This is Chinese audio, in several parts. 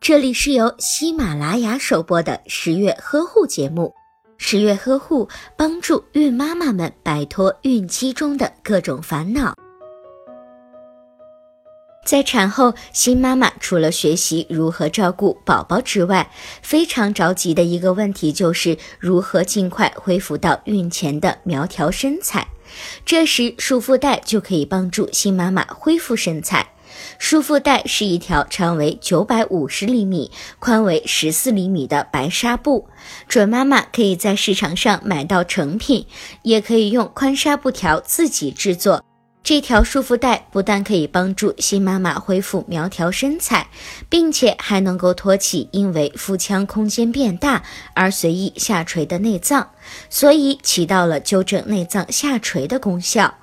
这里是由喜马拉雅首播的十月呵护节目。十月呵护帮助孕妈妈们摆脱孕期中的各种烦恼。在产后，新妈妈除了学习如何照顾宝宝之外，非常着急的一个问题就是如何尽快恢复到孕前的苗条身材。这时，束腹带就可以帮助新妈妈恢复身材。束腹带是一条长为九百五十厘米、宽为十四厘米的白纱布，准妈妈可以在市场上买到成品，也可以用宽纱布条自己制作。这条束缚带不但可以帮助新妈妈恢复苗条身材，并且还能够托起因为腹腔空间变大而随意下垂的内脏，所以起到了纠正内脏下垂的功效。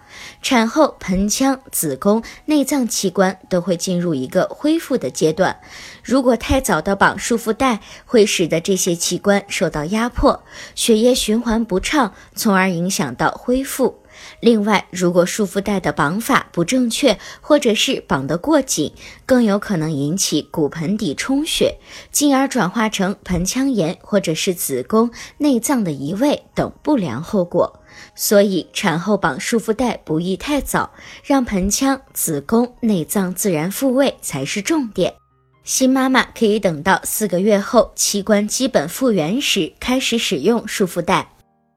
产后，盆腔、子宫、内脏器官都会进入一个恢复的阶段。如果太早的绑束缚带，会使得这些器官受到压迫，血液循环不畅，从而影响到恢复。另外，如果束缚带的绑法不正确，或者是绑得过紧，更有可能引起骨盆底充血，进而转化成盆腔炎或者是子宫内脏的移位等不良后果。所以，产后绑束缚带不宜太早，让盆腔、子宫、内脏自然复位才是重点。新妈妈可以等到四个月后，器官基本复原时开始使用束缚带。